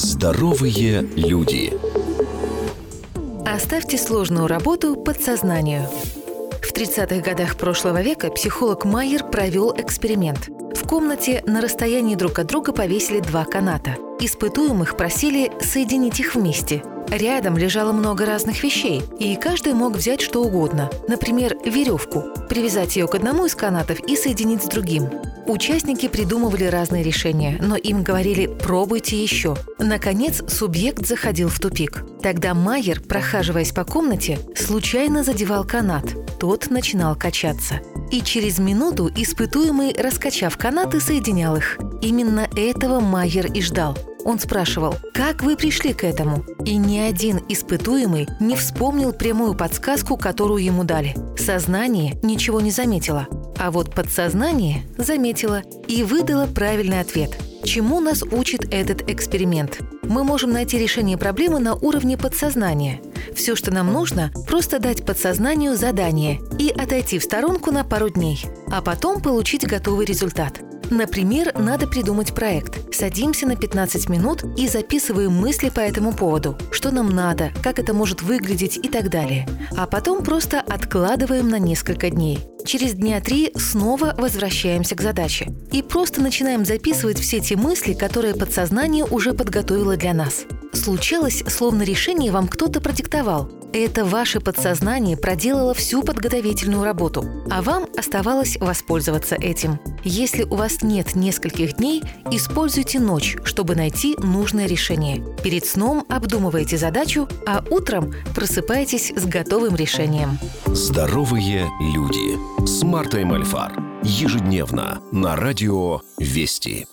Здоровые люди. Оставьте сложную работу подсознанию. В 30-х годах прошлого века психолог Майер провел эксперимент. В комнате на расстоянии друг от друга повесили два каната. Испытуемых просили соединить их вместе – Рядом лежало много разных вещей, и каждый мог взять что угодно. Например, веревку, привязать ее к одному из канатов и соединить с другим. Участники придумывали разные решения, но им говорили «пробуйте еще». Наконец, субъект заходил в тупик. Тогда Майер, прохаживаясь по комнате, случайно задевал канат. Тот начинал качаться. И через минуту испытуемый, раскачав канаты, соединял их. Именно этого Майер и ждал – он спрашивал, как вы пришли к этому? И ни один испытуемый не вспомнил прямую подсказку, которую ему дали. Сознание ничего не заметило, а вот подсознание заметило и выдало правильный ответ. Чему нас учит этот эксперимент? Мы можем найти решение проблемы на уровне подсознания. Все, что нам нужно, просто дать подсознанию задание и отойти в сторонку на пару дней, а потом получить готовый результат – Например, надо придумать проект. Садимся на 15 минут и записываем мысли по этому поводу. Что нам надо, как это может выглядеть и так далее. А потом просто откладываем на несколько дней. Через дня три снова возвращаемся к задаче. И просто начинаем записывать все те мысли, которые подсознание уже подготовило для нас. Случалось, словно решение вам кто-то продиктовал. Это ваше подсознание проделало всю подготовительную работу, а вам оставалось воспользоваться этим. Если у вас нет нескольких дней, используйте ночь, чтобы найти нужное решение. Перед сном обдумывайте задачу, а утром просыпайтесь с готовым решением. Здоровые люди с Мартой Мальфар. Ежедневно на радио «Вести».